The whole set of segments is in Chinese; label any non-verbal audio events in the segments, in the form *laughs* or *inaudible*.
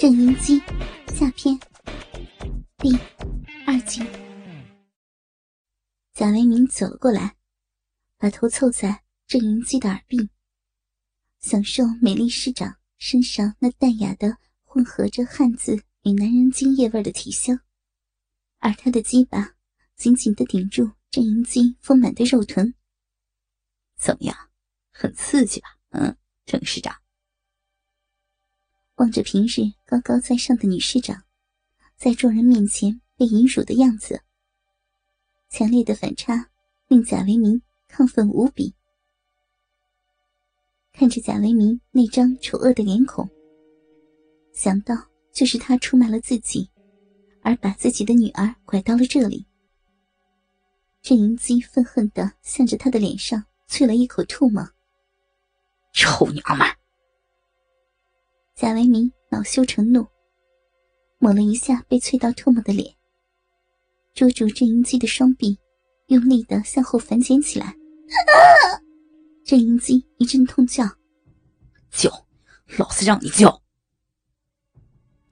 郑云基下篇第二集。贾维明走了过来，把头凑在郑云基的耳鬓，享受美丽师长身上那淡雅的混合着汉字与男人精液味的体香，而他的鸡巴紧紧的顶住郑云基丰满的肉臀。怎么样，很刺激吧？嗯，郑师长。望着平日高高在上的女师长，在众人面前被淫辱的样子，强烈的反差令贾维明亢奋无比。看着贾维明那张丑恶的脸孔，想到就是他出卖了自己，而把自己的女儿拐到了这里，郑云基愤恨的向着他的脸上啐了一口唾沫：“臭娘们！”贾维明恼羞成怒，抹了一下被啐到唾沫的脸，捉住郑英基的双臂，用力的向后反剪起来。*laughs* 郑英基一阵痛叫：“叫，老子让你叫！”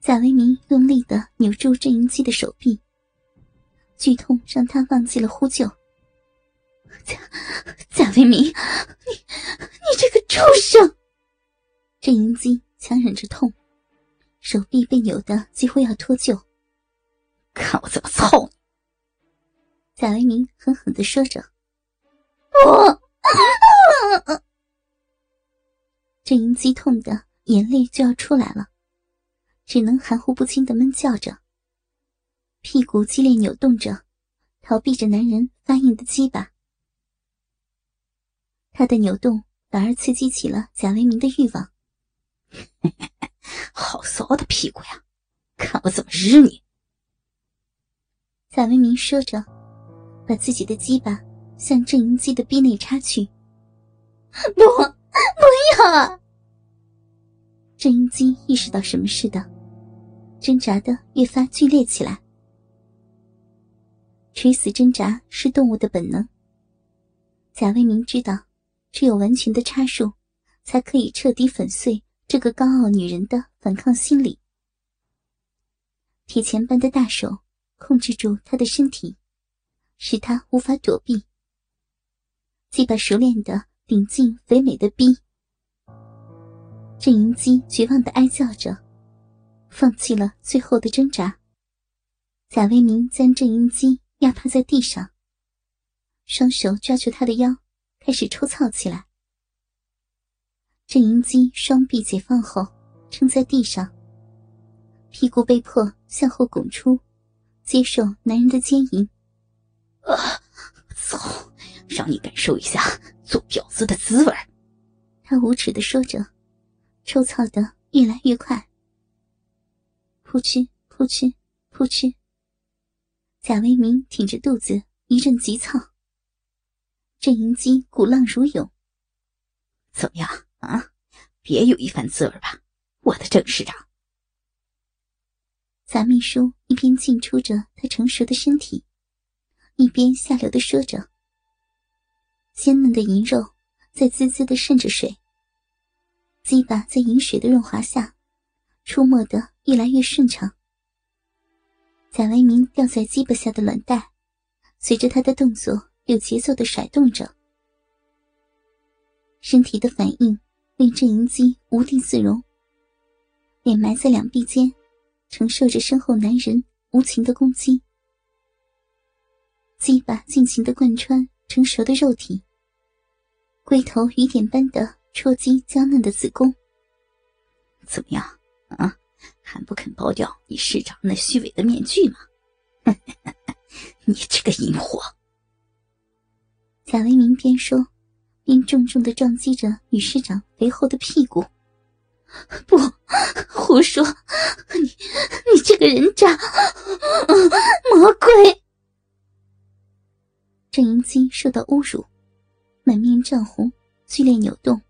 贾维明用力的扭住郑英基的手臂，剧痛让他忘记了呼救。贾贾维明，你你这个畜生！郑英基。强忍着痛，手臂被扭得几乎要脱臼。看我怎么操你！贾维明狠狠的说着。我，郑莹，激痛的眼泪就要出来了，只能含糊不清的闷叫着，屁股激烈扭动着，逃避着男人发硬的鸡巴。他的扭动反而刺激起了贾维明的欲望。*laughs* 好骚的屁股呀！看我怎么日你！贾维明说着，把自己的鸡巴向郑云基的逼内插去。不，不要！郑云基意识到什么似的，挣扎的越发剧烈起来。垂死挣扎是动物的本能。贾维明知道，只有完全的插入，才可以彻底粉碎。这个高傲女人的反抗心理，铁钳般的大手控制住她的身体，使她无法躲避。鸡巴熟练的顶进肥美的逼，郑云基绝望的哀叫着，放弃了最后的挣扎。贾维明将郑云基压趴在地上，双手抓住她的腰，开始抽操起来。郑云基双臂解放后，撑在地上，屁股被迫向后拱出，接受男人的奸淫。啊！走，让你感受一下做婊子的滋味。他无耻的说着，抽操的越来越快。扑哧扑哧扑哧，贾维明挺着肚子一阵急操。郑云基鼓浪如涌。怎么样？啊，别有一番滋味吧，我的郑市长。贾秘书一边进出着他成熟的身体，一边下流的说着。鲜嫩的银肉在滋滋的渗着水，鸡巴在银水的润滑下，出没的越来越顺畅。贾维明掉在鸡巴下的卵带，随着他的动作有节奏的甩动着，身体的反应。令郑云基无地自容，脸埋在两臂间，承受着身后男人无情的攻击。鸡巴尽情的贯穿成熟的肉体，龟头雨点般的戳击娇嫩的子宫。怎么样啊？还不肯剥掉你市长那虚伪的面具吗？*laughs* 你这个淫货！贾维明边说。并重重的撞击着女市长肥厚的屁股。不，胡说！你，你这个人渣，魔鬼！郑云基受到侮辱，满面涨红，剧烈扭动，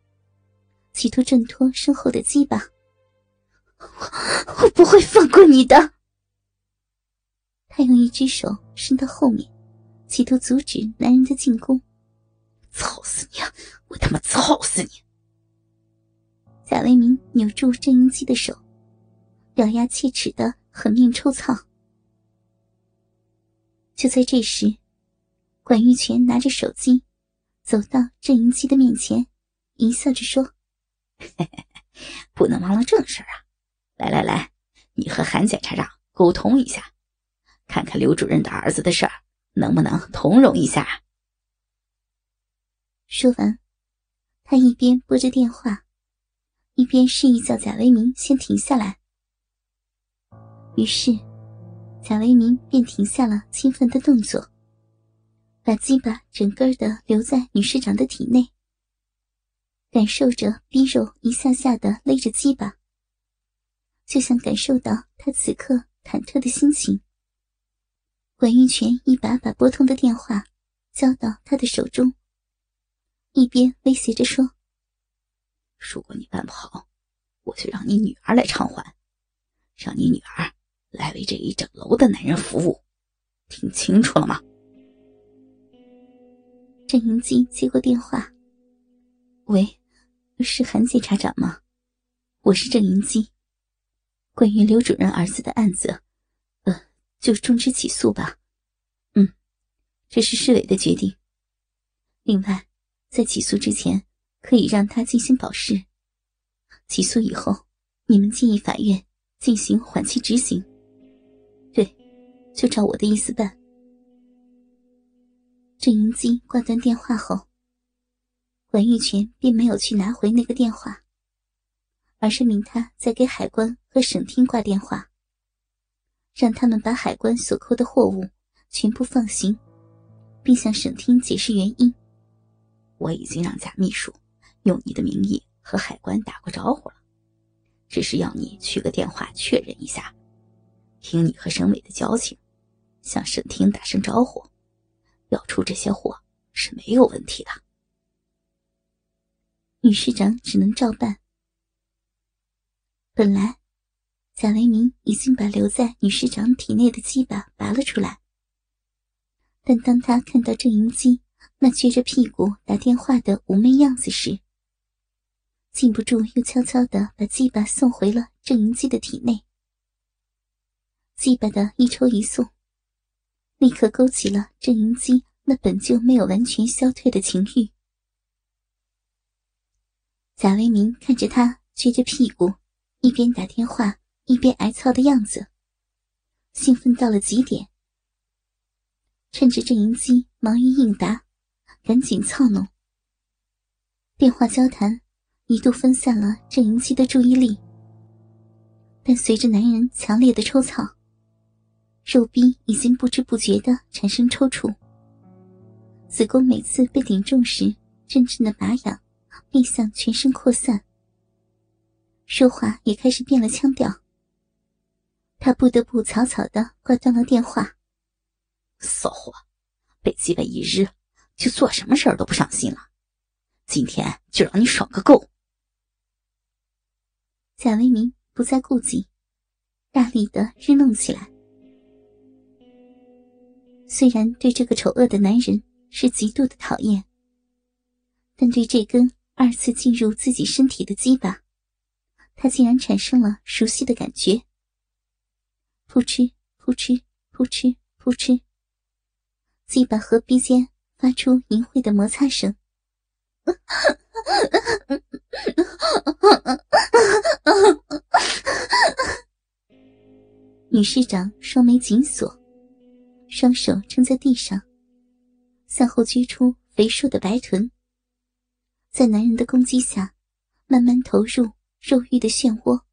企图挣脱身后的鸡巴。我，我不会放过你的！他用一只手伸到后面，企图阻止男人的进攻。操死你！我他妈操死你！贾维明扭住郑云基的手，咬牙切齿的狠命抽操。就在这时，管玉泉拿着手机，走到郑银基的面前，一笑着说：“ *laughs* 不能忘了正事啊！来来来，你和韩检察长沟通一下，看看刘主任的儿子的事儿能不能通融一下。”说完，他一边拨着电话，一边示意叫贾维明先停下来。于是，贾维明便停下了兴奋的动作。把鸡巴整个的留在女市长的体内，感受着逼肉一下下的勒着鸡巴，就像感受到他此刻忐忑的心情。管玉泉一把把拨通的电话交到他的手中，一边威胁着说：“如果你办不好，我就让你女儿来偿还，让你女儿来为这一整楼的男人服务，听清楚了吗？”郑云基接过电话：“喂，是韩检察长吗？我是郑云基。关于刘主任儿子的案子，呃，就终止起诉吧。嗯，这是市委的决定。另外，在起诉之前，可以让他进行保释。起诉以后，你们建议法院进行缓期执行。对，就照我的意思办。”郑云基挂断电话后，管玉泉并没有去拿回那个电话，而是命他在给海关和省厅挂电话，让他们把海关所扣的货物全部放行，并向省厅解释原因。我已经让贾秘书用你的名义和海关打过招呼了，只是要你去个电话确认一下，凭你和省委的交情，向省厅打声招呼。要出这些货是没有问题的。女市长只能照办。本来，贾维明已经把留在女市长体内的鸡巴拔了出来，但当他看到郑银基那撅着屁股打电话的妩媚样子时，禁不住又悄悄的把鸡巴送回了郑银基的体内。鸡巴的一抽一送。立刻勾起了郑银基那本就没有完全消退的情欲。贾维明看着他撅着屁股，一边打电话一边挨操的样子，兴奋到了极点。趁着郑银基忙于应答，赶紧操弄。电话交谈一度分散了郑云熙的注意力，但随着男人强烈的抽操。肉壁已经不知不觉的产生抽搐，子宫每次被顶重时，阵阵的麻痒，并向全身扩散。说话也开始变了腔调。他不得不草草的挂断了电话。骚货，被击败一日，就做什么事儿都不上心了。今天就让你爽个够。贾维明不再顾忌，大力的日弄起来。虽然对这个丑恶的男人是极度的讨厌，但对这根二次进入自己身体的鸡巴，他竟然产生了熟悉的感觉。扑哧扑哧扑哧扑哧，鸡巴和鼻尖发出淫秽的摩擦声。女市长双眉紧锁。双手撑在地上，向后撅出肥硕的白臀，在男人的攻击下，慢慢投入肉欲的漩涡。